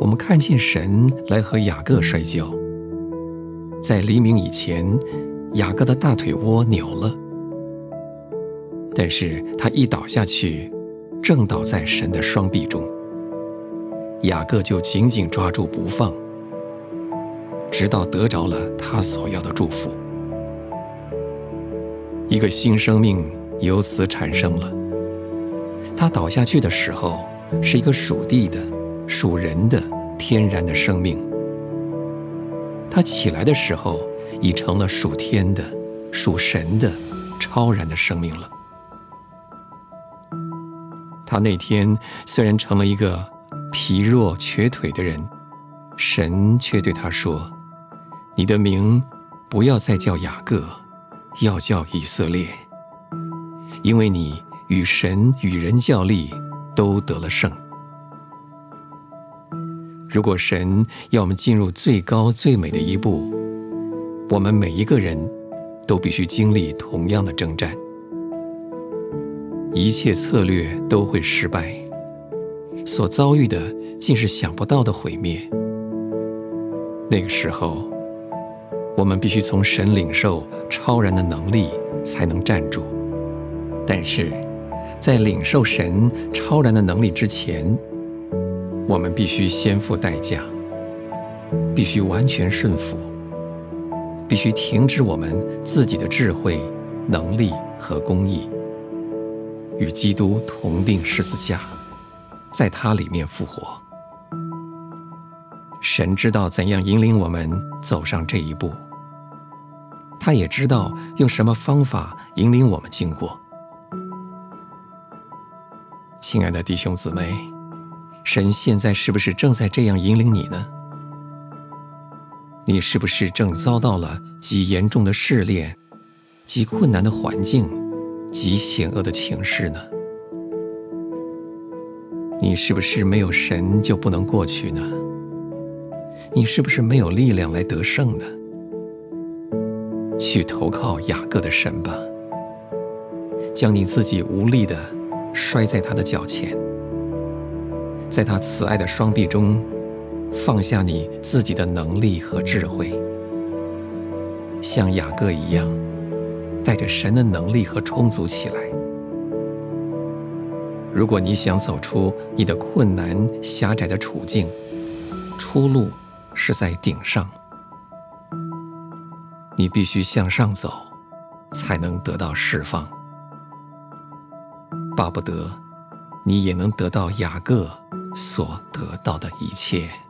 我们看见神来和雅各摔跤。在黎明以前，雅各的大腿窝扭了，但是他一倒下去，正倒在神的双臂中。雅各就紧紧抓住不放，直到得着了他所要的祝福。一个新生命由此产生了。他倒下去的时候，是一个属地的、属人的、天然的生命。他起来的时候，已成了属天的、属神的、超然的生命了。他那天虽然成了一个疲弱瘸腿的人，神却对他说：“你的名不要再叫雅各。”要叫以色列，因为你与神与人较力，都得了胜。如果神要我们进入最高最美的一步，我们每一个人都必须经历同样的征战，一切策略都会失败，所遭遇的竟是想不到的毁灭。那个时候。我们必须从神领受超然的能力，才能站住。但是，在领受神超然的能力之前，我们必须先付代价，必须完全顺服，必须停止我们自己的智慧、能力和公义，与基督同钉十字架，在他里面复活。神知道怎样引领我们走上这一步。他也知道用什么方法引领我们经过。亲爱的弟兄姊妹，神现在是不是正在这样引领你呢？你是不是正遭到了极严重的试炼、极困难的环境、极险恶的情势呢？你是不是没有神就不能过去呢？你是不是没有力量来得胜呢？去投靠雅各的神吧，将你自己无力的摔在他的脚前，在他慈爱的双臂中放下你自己的能力和智慧，像雅各一样，带着神的能力和充足起来。如果你想走出你的困难狭窄的处境，出路是在顶上。你必须向上走，才能得到释放。巴不得你也能得到雅各所得到的一切。